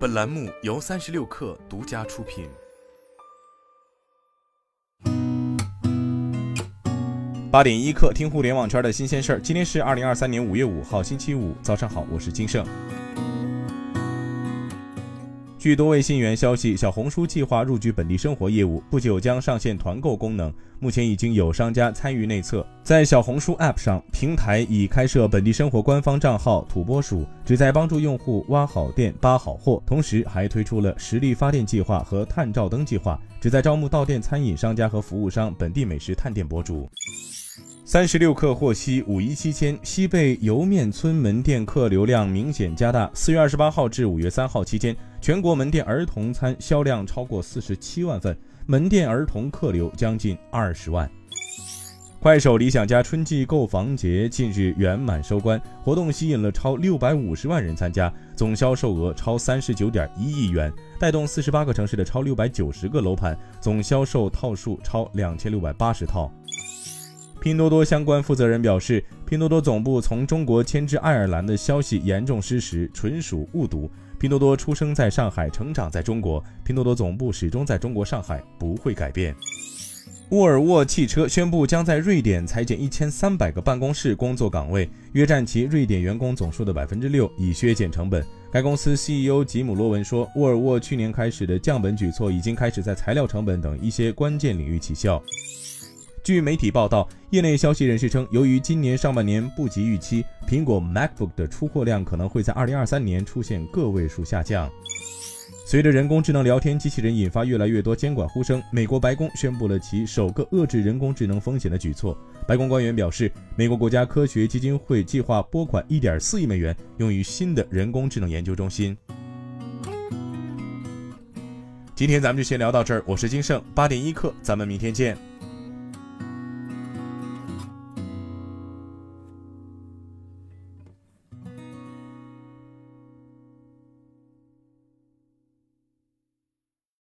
本栏目由三十六氪独家出品。八点一刻，听互联网圈的新鲜事儿。今天是二零二三年五月五号，星期五，早上好，我是金盛。据多位信源消息，小红书计划入局本地生活业务，不久将上线团购功能。目前已经有商家参与内测，在小红书 App 上，平台已开设本地生活官方账号“土拨鼠”，旨在帮助用户挖好店、扒好货。同时，还推出了实力发电计划和探照灯计划，旨在招募到店餐饮商家和服务商、本地美食探店博主。三十六氪获悉，五一期间，西贝莜面村门店客流量明显加大。四月二十八号至五月三号期间，全国门店儿童餐销量超过四十七万份，门店儿童客流将近二十万。快手理想家春季购房节近日圆满收官，活动吸引了超六百五十万人参加，总销售额超三十九点一亿元，带动四十八个城市的超六百九十个楼盘总销售套数超两千六百八十套。拼多多相关负责人表示，拼多多总部从中国迁至爱尔兰的消息严重失实，纯属误读。拼多多出生在上海，成长在中国，拼多多总部始终在中国上海，不会改变。沃尔沃汽车宣布将在瑞典裁减一千三百个办公室工作岗位，约占其瑞典员工总数的百分之六，以削减成本。该公司 CEO 吉姆·罗文说，沃尔沃去年开始的降本举措已经开始在材料成本等一些关键领域起效。据媒体报道，业内消息人士称，由于今年上半年不及预期，苹果 MacBook 的出货量可能会在2023年出现个位数下降。随着人工智能聊天机器人引发越来越多监管呼声，美国白宫宣布了其首个遏制人工智能风险的举措。白宫官员表示，美国国家科学基金会计划拨款1.4亿美元，用于新的人工智能研究中心。今天咱们就先聊到这儿，我是金盛，八点一刻，咱们明天见。